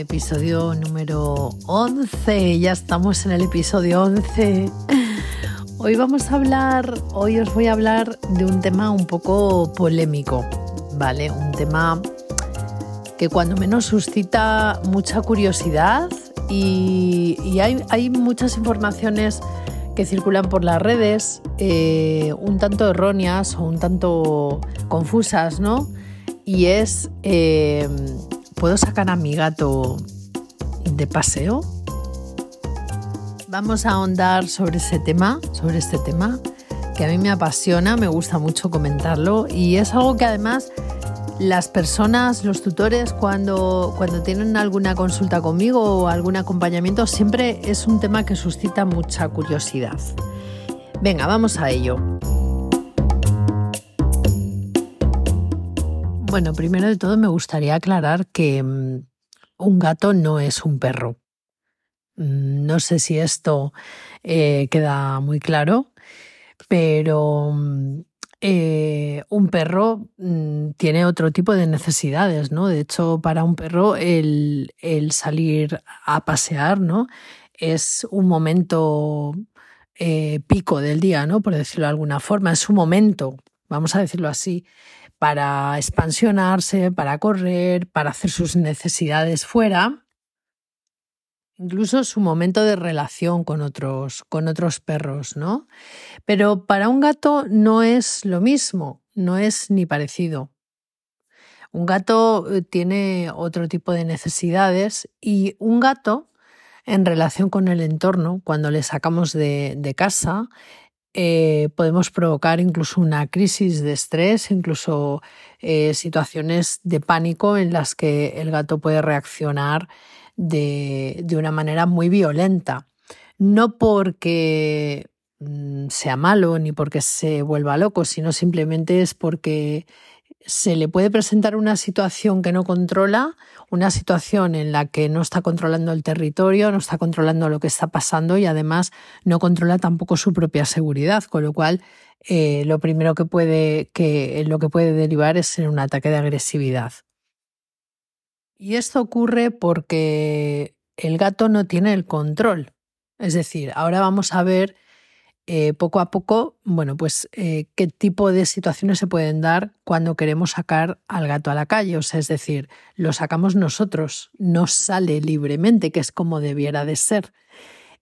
Episodio número 11. Ya estamos en el episodio 11. Hoy vamos a hablar, hoy os voy a hablar de un tema un poco polémico, ¿vale? Un tema que cuando menos suscita mucha curiosidad y, hay, muchas informaciones que circulan por las redes, eh, un tanto erróneas o un tanto confusas, ¿no? Y es... Eh, ¿Puedo sacar a mi gato de paseo? Vamos a ahondar sobre ese tema, sobre este tema, que a mí me apasiona, me gusta mucho comentarlo y es algo que además las personas, los tutores, cuando, cuando tienen alguna consulta conmigo o algún acompañamiento, siempre es un tema que suscita mucha curiosidad. Venga, vamos a ello. Bueno, primero de todo me gustaría aclarar que mm, un gato no es un perro. Mm, no sé si esto eh, queda muy claro, pero mm, eh, un perro tiene otro tipo de necesidades, ¿no? De hecho, para un perro el, salir a pasear, ¿no? Es un momento eh, pico del día, ¿no? Por decirlo de alguna forma, es un momento, vamos a decirlo así, para expansionarse, para correr, para hacer sus necesidades fuera, incluso su momento de relación con otros, con otros perros, ¿no? Pero para un gato no es lo mismo, no es ni parecido. Un gato eh, tiene otro tipo de necesidades y un gato en relación con el entorno, cuando le sacamos de, de casa, eh, podemos provocar incluso una crisis de estrés, incluso eh, situaciones de pánico en las que el gato puede reaccionar de, una manera muy violenta. No porque mm, sea malo ni porque se vuelva loco, sino simplemente es porque se le puede presentar una situación que no controla, una situación en la que no está controlando el territorio, no está controlando lo que está pasando y además no controla tampoco su propia seguridad, con lo cual eh, lo primero que puede, que, lo que puede derivar es en un ataque de agresividad. Y esto ocurre porque el gato no tiene el control. Es decir, ahora vamos a ver eh, poco a poco, bueno, pues eh, qué tipo de situaciones se pueden dar cuando queremos sacar al gato a la calle. O sea, es decir, lo sacamos nosotros, no sale libremente, que es como debiera de ser.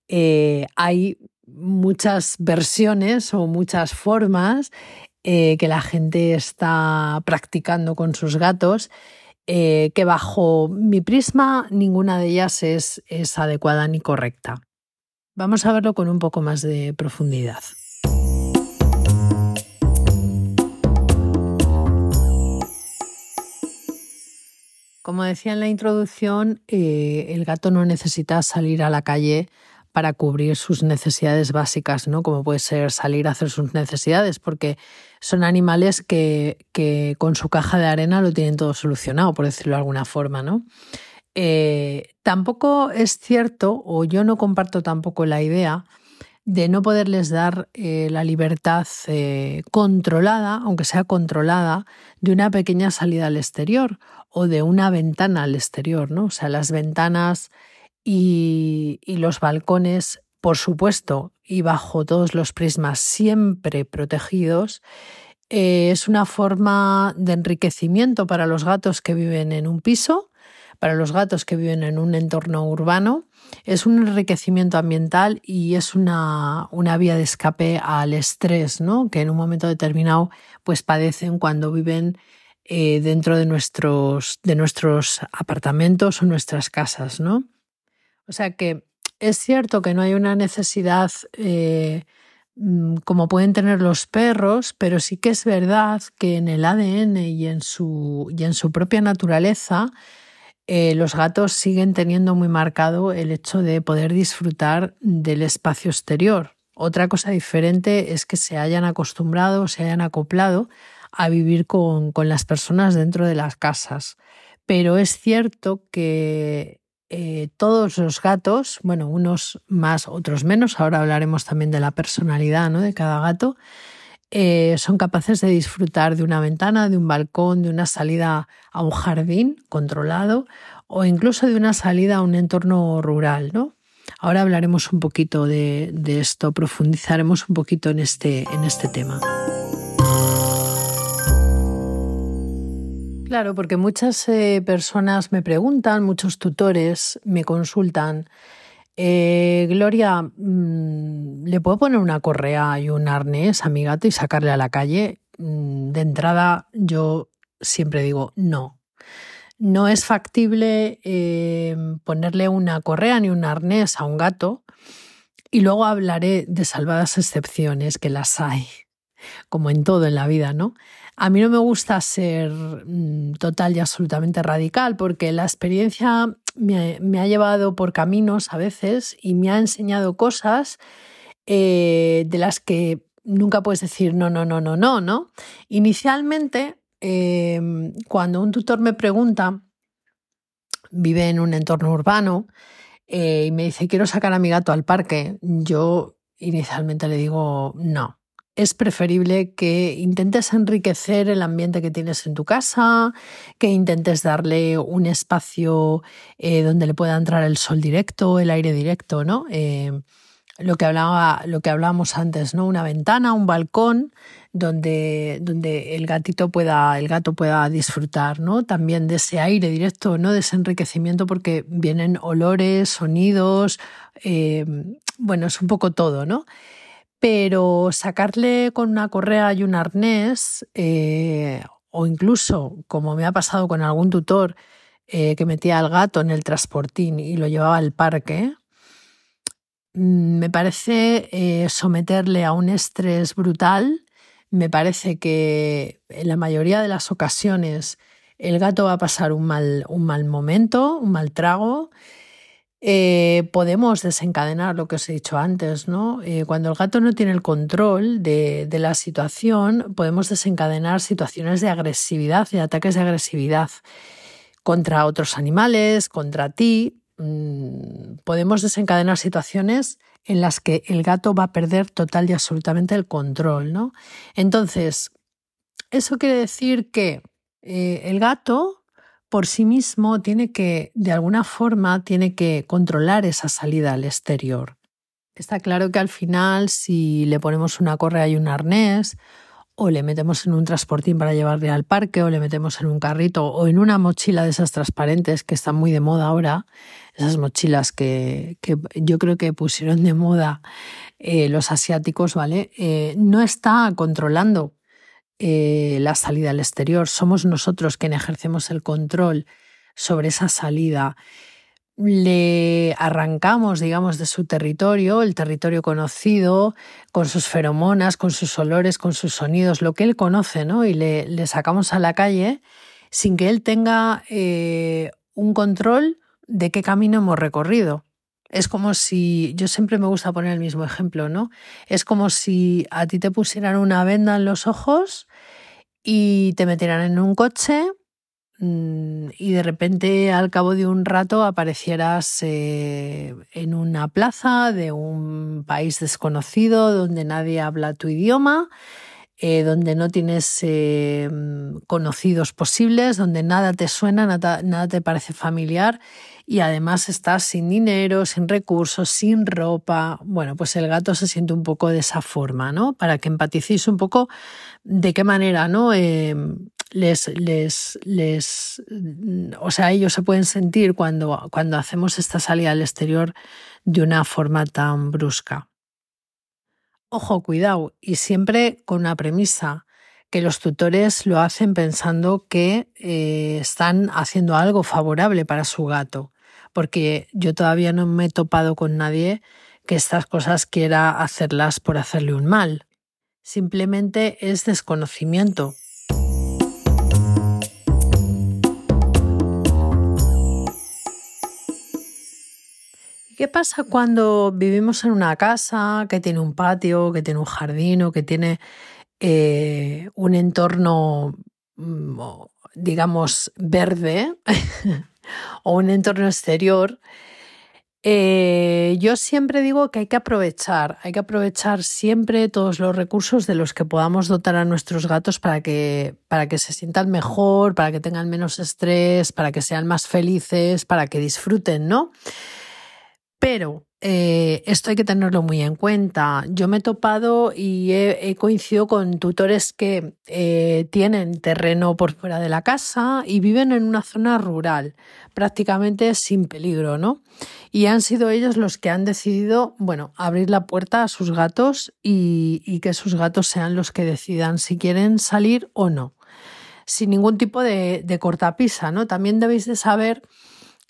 Eh, hay muchas versiones o muchas formas que la gente está practicando con sus gatos. que bajo mi prisma ninguna de ellas es adecuada ni correcta. Vamos a verlo con un poco más de profundidad. Como decía en la introducción, eh, el gato no necesita salir a la calle para cubrir sus necesidades básicas, ¿no? Como puede ser salir a hacer sus necesidades, porque son animales que, que con su caja de arena lo tienen todo solucionado, por decirlo de alguna forma, ¿no? Eh, tampoco es cierto, o yo no comparto tampoco la idea, de no poderles dar eh, la libertad eh, controlada, aunque sea controlada, de una pequeña salida al exterior o de una ventana al exterior, ¿no? O sea, las ventanas y, los balcones, por supuesto, y bajo todos los prismas siempre protegidos, es una forma de enriquecimiento para los gatos que viven en un piso para los gatos que viven en un entorno urbano. Es un enriquecimiento ambiental y es una, vía de escape al estrés, ¿no? que en un momento determinado pues padecen cuando viven eh, dentro de nuestros, de nuestros apartamentos o nuestras casas. ¿no? O sea que es cierto que no hay una necesidad eh, mm, como pueden tener los perros, pero sí que es verdad que en el ADN y en su, y en su propia naturaleza eh, los gatos siguen teniendo muy marcado el hecho de poder disfrutar del espacio exterior. Otra cosa diferente es que se hayan acostumbrado, se hayan acoplado a vivir con, las personas dentro de las casas. Pero es cierto que eh, todos los gatos, bueno, unos más, otros menos, ahora hablaremos también de la personalidad ¿no? de cada gato, eh, son capaces de disfrutar de una ventana, de un balcón, de una salida a un jardín controlado o incluso de una salida a un entorno rural, ¿no? Ahora hablaremos un poquito de, esto, profundizaremos un poquito en este, en este tema. Claro, porque muchas eh, personas me preguntan, muchos tutores me consultan eh, Gloria, mm, ¿le puedo poner una correa y un arnés a mi gato y sacarle a la calle? Mm, de entrada, yo siempre digo no. No es factible eh, ponerle una correa ni un arnés a un gato y luego hablaré de salvadas excepciones, que las hay, como en todo en la vida, ¿no? A mí no me gusta ser mm, total y absolutamente radical porque la experiencia me, ha llevado por caminos a veces y me ha enseñado cosas eh, de las que nunca puedes decir no, no, no, no, no, ¿no? Inicialmente, em, cuando un tutor me pregunta, vive en un entorno urbano eh, y me dice quiero sacar a mi gato al parque, yo inicialmente le digo no es preferible que intentes enriquecer el ambiente que tienes en tu casa, que intentes darle un espacio eh, donde le pueda entrar el sol directo, el aire directo, ¿no? Eh, lo que hablaba, lo que hablábamos antes, ¿no? Una ventana, un balcón donde, donde el gatito pueda, el gato pueda disfrutar, ¿no? También de ese aire directo, ¿no? De ese enriquecimiento, porque vienen olores, sonidos, eh, bueno, es un poco todo, ¿no? Pero sacarle con una correa y un arnés, eh, o incluso, como me ha pasado con algún tutor eh, que metía al gato en el transportín y lo llevaba al parque, mm, me parece eh, someterle a un estrés brutal. Me parece que en la mayoría de las ocasiones el gato va a pasar un mal, un mal momento, un mal trago eh, podemos desencadenar lo que os he dicho antes, ¿no? Eh, cuando el gato no tiene el control de, la situación, podemos desencadenar situaciones de agresividad, de ataques de agresividad contra otros animales, contra ti. Mm, podemos desencadenar situaciones en las que el gato va a perder total y absolutamente el control, ¿no? Entonces, eso quiere decir que eh, el gato por sí mismo tiene que, de alguna forma, tiene que controlar esa salida al exterior. Está claro que al final, si le ponemos una correa y un arnés, o le metemos en un transportín para llevarle al parque, o le metemos en un carrito, o en una mochila de esas transparentes que están muy de moda ahora, esas mochilas que, yo creo que pusieron de moda eh, los asiáticos, ¿vale? Eh, no está controlando eh, la salida al exterior. Somos nosotros quienes ejercemos el control sobre esa salida. Le arrancamos, digamos, de su territorio, el territorio conocido, con sus feromonas, con sus olores, con sus sonidos, lo que él conoce, ¿no? Y le, sacamos a la calle sin que él tenga eh, un control de qué camino hemos recorrido. Es como si, yo siempre me gusta poner el mismo ejemplo, ¿no? Es como si a ti te pusieran una venda en los ojos y te metieran en un coche mm, y de repente al cabo de un rato aparecieras eh, en una plaza de un país desconocido donde nadie habla tu idioma, eh, donde no tienes eh, conocidos posibles, donde nada te suena, nada, nada te parece familiar y además estás sin dinero, sin recursos, sin ropa. Bueno, pues el gato se siente un poco de esa forma, ¿no? Para que empaticéis un poco de qué manera, ¿no? Eh, les, les, les, o sea, ellos se pueden sentir cuando, cuando hacemos esta salida al exterior de una forma tan brusca. Ojo, cuidado, y siempre con una premisa, que los tutores lo hacen pensando que eh, están haciendo algo favorable para su gato porque yo todavía no me he topado con nadie que estas cosas quiera hacerlas por hacerle un mal. Simplemente es desconocimiento. ¿qué pasa cuando vivimos en una casa que tiene un patio, que tiene un jardín o que tiene eh, un entorno, mm, digamos, verde o un entorno exterior? Eh, yo siempre digo que hay que aprovechar, hay que aprovechar siempre todos los recursos de los que podamos dotar a nuestros gatos para que, para que se sientan mejor, para que tengan menos estrés, para que sean más felices, para que disfruten, ¿no? Pero eh, esto hay que tenerlo muy en cuenta. Yo me he topado y he, coincidido con tutores que eh, tienen terreno por fuera de la casa y viven en una zona rural, prácticamente sin peligro, ¿no? Y han sido ellos los que han decidido, bueno, abrir la puerta a sus gatos y, que sus gatos sean los que decidan si quieren salir o no, sin ningún tipo de, de cortapisa, ¿no? También debéis de saber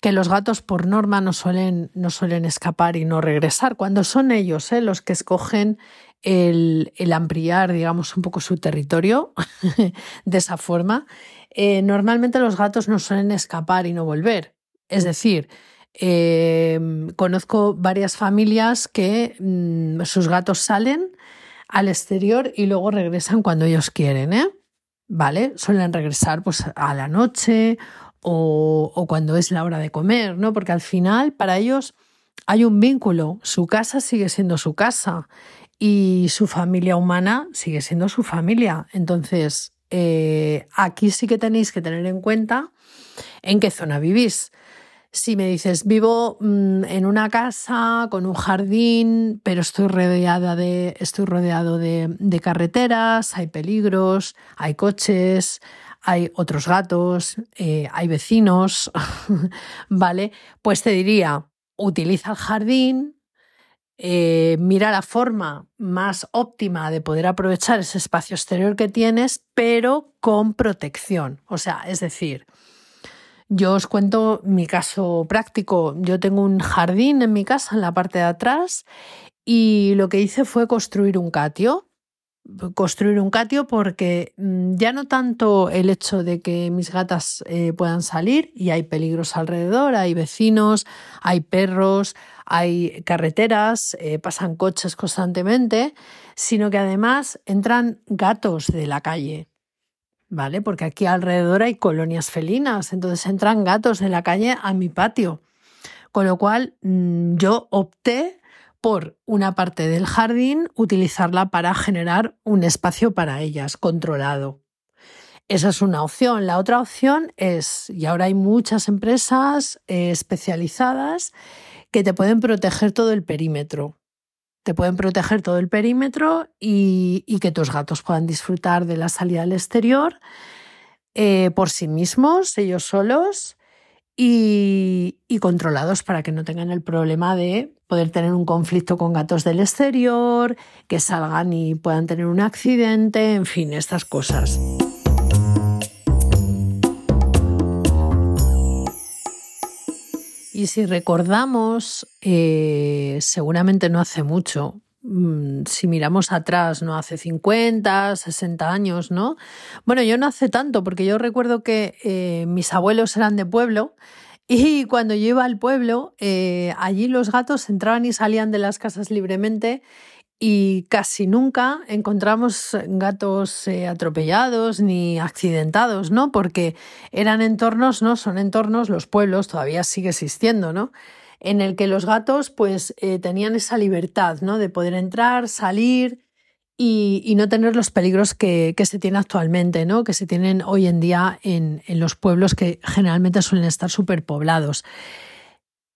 que los gatos por norma no suelen, no suelen escapar y no regresar, cuando son ellos ¿eh? los que escogen el, ampliar, digamos, un poco su territorio de esa forma, eh, normalmente los gatos no suelen escapar y no volver. Es decir, em, conozco varias familias que mm, sus gatos salen al exterior y luego regresan cuando ellos quieren, ¿eh? ¿Vale? Suelen regresar pues a la noche o, cuando es la hora de comer, ¿no? Porque al final para ellos hay un vínculo, su casa sigue siendo su casa y su familia humana sigue siendo su familia. Entonces, eh, aquí sí que tenéis que tener en cuenta en qué zona vivís. Si me dices, vivo mm, en una casa con un jardín, pero estoy rodeada de, estoy rodeado de, de carreteras, hay peligros, hay coches, hay otros gatos, eh, hay vecinos, ¿vale? Pues te diría, utiliza el jardín, eh, mira la forma más óptima de poder aprovechar ese espacio exterior que tienes, pero con protección. O sea, es decir, yo os cuento mi caso práctico. Yo tengo un jardín en mi casa, en la parte de atrás, y lo que hice fue construir un catio construir un catio porque mm, ya no tanto el hecho de que mis gatas eh, puedan salir y hay peligros alrededor, hay vecinos, hay perros, hay carreteras, eh, pasan coches constantemente, sino que además entran gatos de la calle. ¿Vale? Porque aquí alrededor hay colonias felinas, entonces entran gatos de la calle a mi patio. Con lo cual mm, yo opté por una parte del jardín, utilizarla para generar un espacio para ellas controlado. Esa es una opción. La otra opción es, y ahora hay muchas empresas eh, especializadas que te pueden proteger todo el perímetro. Te pueden proteger todo el perímetro y, que tus gatos puedan disfrutar de la salida al exterior eh, por sí mismos, ellos solos, y, controlados para que no tengan el problema de poder tener un conflicto con gatos del exterior, que salgan y puedan tener un accidente, en fin, estas cosas. Y si recordamos, eh, seguramente no hace mucho, si miramos atrás, ¿no? Hace 50, 60 años, ¿no? Bueno, yo no hace tanto, porque yo recuerdo que eh, mis abuelos eran de pueblo y cuando yo iba al pueblo, eh, allí los gatos entraban y salían de las casas libremente y casi nunca encontramos gatos eh, atropellados ni accidentados, ¿no? Porque eran entornos, ¿no? Son entornos, los pueblos todavía sigue existiendo, ¿no? En el que los gatos pues eh, tenían esa libertad, ¿no? De poder entrar, salir y, no tener los peligros que, se tiene actualmente, ¿no? Que se tienen hoy en día en, los pueblos que generalmente suelen estar superpoblados.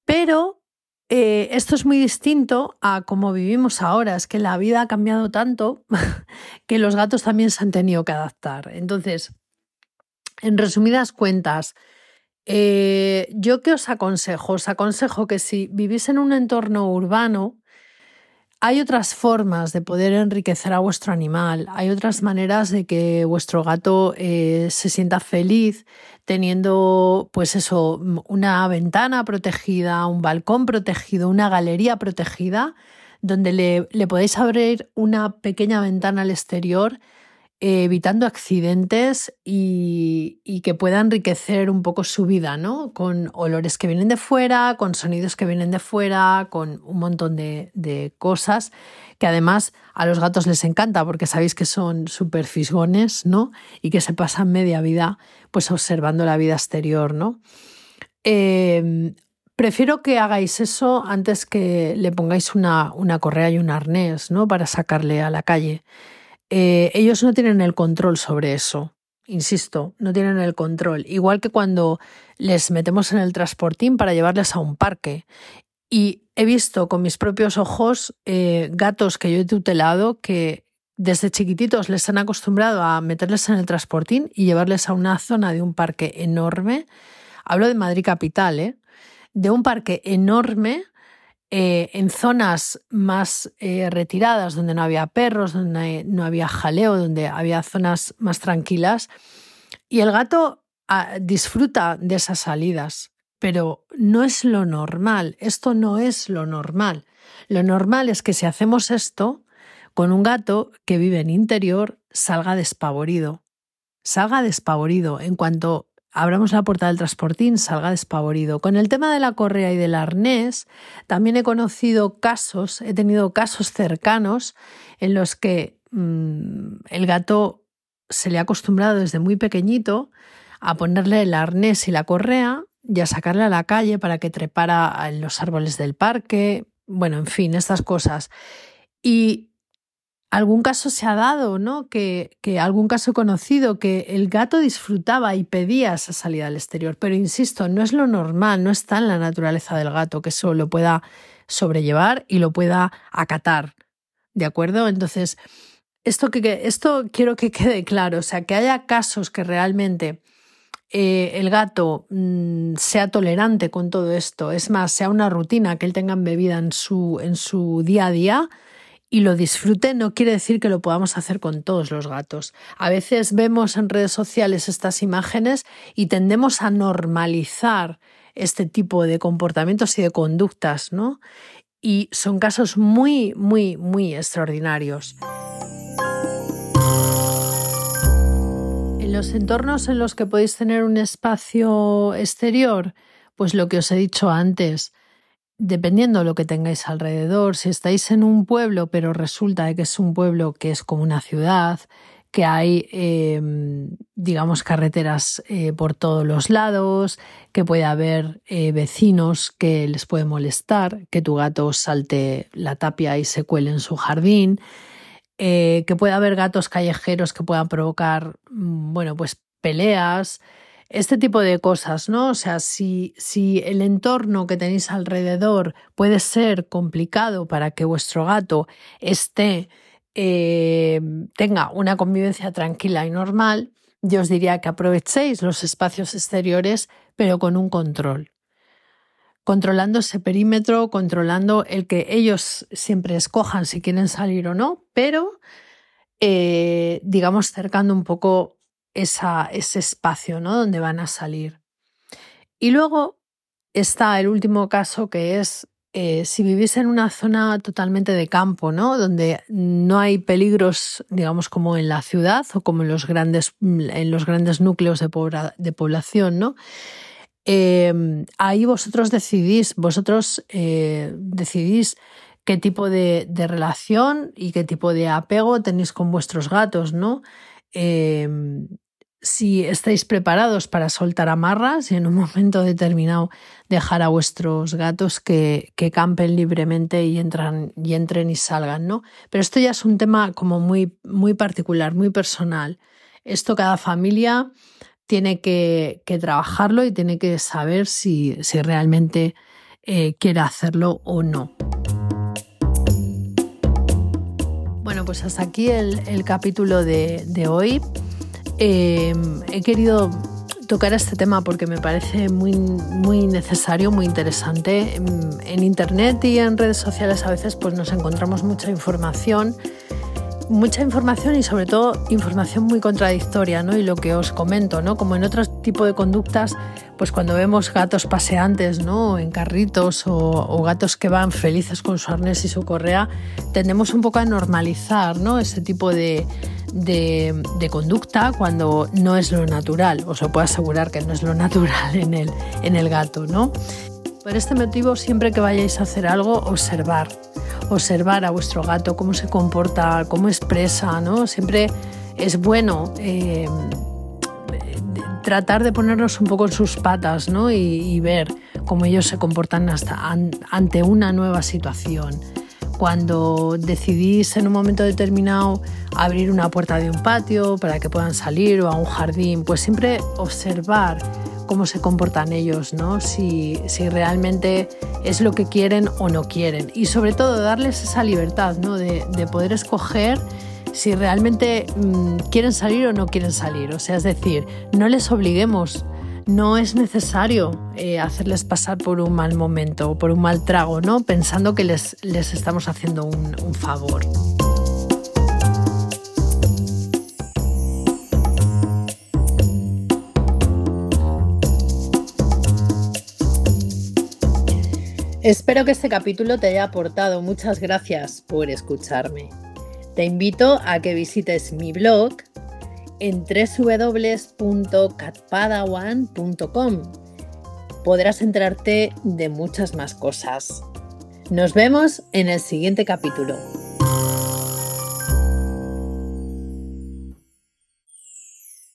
Pero eh, esto es muy distinto a cómo vivimos ahora. Es que la vida ha cambiado tanto que los gatos también se han tenido que adaptar. Entonces, en resumidas cuentas, eh, ¿Yo qué os aconsejo? Os aconsejo que si vivís en un entorno urbano, hay otras formas de poder enriquecer a vuestro animal, hay otras maneras de que vuestro gato eh, se sienta feliz teniendo, pues eso, una ventana protegida, un balcón protegido, una galería protegida, donde le, le podéis abrir una pequeña ventana al exterior evitando accidentes y, que pueda enriquecer un poco su vida, ¿no? Con olores que vienen de fuera, con sonidos que vienen de fuera, con un montón de, de cosas que además a los gatos les encanta porque sabéis que son súper fisgones, ¿no? Y que se pasan media vida pues observando la vida exterior, ¿no? Em, prefiero que hagáis eso antes que le pongáis una, una correa y un arnés, ¿no? Para sacarle a la calle. Eh, ellos no tienen el control sobre eso. Insisto, no tienen el control. Igual que cuando les metemos en el transportín para llevarles a un parque. Y he visto con mis propios ojos eh, gatos que yo he tutelado que desde chiquititos les han acostumbrado a meterles en el transportín y llevarles a una zona de un parque enorme. Hablo de Madrid Capital, ¿eh? De un parque enorme eh, en zonas más eh, retiradas, donde no había perros, donde no había jaleo, donde había zonas más tranquilas. Y el gato ah, disfruta de esas salidas, pero no es lo normal, esto no es lo normal. Lo normal es que si hacemos esto, con un gato que vive en interior, salga despavorido. Salga despavorido en cuanto abramos la puerta del transportín, salga despavorido. Con el tema de la correa y del arnés, también he conocido casos, he tenido casos cercanos en los que mm, el gato se le ha acostumbrado desde muy pequeñito a ponerle el arnés y la correa y a sacarle a la calle para que trepara en los árboles del parque, bueno, en fin, estas cosas. Y algún caso se ha dado, ¿no? Que, que, algún caso conocido, que el gato disfrutaba y pedía esa salida al exterior. Pero insisto, no es lo normal, no está en la naturaleza del gato que eso lo pueda sobrellevar y lo pueda acatar. ¿De acuerdo? Entonces, esto, que, esto quiero que quede claro, o sea, que haya casos que realmente eh, el gato mm, sea tolerante con todo esto, es más, sea una rutina que él tenga bebida en su, en su día a día, y lo disfrute no quiere decir que lo podamos hacer con todos los gatos. A veces vemos en redes sociales estas imágenes y tendemos a normalizar este tipo de comportamientos y de conductas, ¿no? Y son casos muy, muy, muy extraordinarios. En los entornos en los que podéis tener un espacio exterior, pues lo que os he dicho antes, dependiendo de lo que tengáis alrededor, si estáis en un pueblo, pero resulta que es un pueblo que es como una ciudad, que hay, em, digamos, carreteras eh, por todos los lados, que puede haber eh, vecinos que les puede molestar, que tu gato salte la tapia y se cuele en su jardín, eh, que puede haber gatos callejeros que puedan provocar, mm, bueno, pues peleas, este tipo de cosas, ¿no? O sea, si, si el entorno que tenéis alrededor puede ser complicado para que vuestro gato esté, eh, tenga una convivencia tranquila y normal, yo os diría que aprovechéis los espacios exteriores, pero con un control. Controlando ese perímetro, controlando el que ellos siempre escojan si quieren salir o no, pero eh, digamos cercando un poco ese espacio ¿no? donde van a salir. Y luego está el último caso que es eh, si vivís en una zona totalmente de campo, ¿no? donde no hay peligros, digamos, como en la ciudad o como en los grandes, en los grandes núcleos de, población, ¿no? Em, ahí vosotros decidís, vosotros eh, decidís qué tipo de, de, relación y qué tipo de apego tenéis con vuestros gatos, ¿no? Si estáis preparados para soltar amarras y en un momento determinado dejar a vuestros gatos que, que campen libremente y, entran, y entren y salgan, ¿no? Pero esto ya es un tema como muy, muy particular, muy personal. Esto cada familia tiene que, que trabajarlo y tiene que saber si, si realmente eh, quiere hacerlo o no. Bueno, pues hasta aquí el, el capítulo de, de hoy. Em, he querido tocar este tema porque me parece muy, muy necesario, muy interesante. En, Internet y en redes sociales a veces pues nos encontramos mucha información, mucha información y sobre todo información muy contradictoria, ¿no? Y lo que os comento, ¿no? Como en otro tipo de conductas, pues cuando vemos gatos paseantes, ¿no? En carritos o, o gatos que van felices con su arnés y su correa, tendemos un poco a normalizar, ¿no? Ese tipo de, de, conducta cuando no es lo natural. Os lo puedo asegurar que no es lo natural en el, en el gato, ¿no? Por este motivo, siempre que vayáis a hacer algo, observar. Observar a vuestro gato, cómo se comporta, cómo expresa, ¿no? Siempre es bueno eh, tratar de ponernos un poco en sus patas, ¿no? Y, ver cómo ellos se comportan hasta ante una nueva situación cuando decidís en un momento determinado abrir una puerta de un patio para que puedan salir o a un jardín, pues siempre observar cómo se comportan ellos, ¿no? si, si realmente es lo que quieren o no quieren. Y sobre todo darles esa libertad ¿no? de, de poder escoger si realmente mm, quieren salir o no quieren salir. O sea, es decir, no les obliguemos no es necesario eh, hacerles pasar por un mal momento o por un mal trago, ¿no? Pensando que les, les estamos haciendo un, un favor. Espero que este capítulo te haya aportado. Muchas gracias por escucharme. Te invito a que visites mi blog en www.catpadawan.com. Podrás enterarte de muchas más cosas. Nos vemos en el siguiente capítulo.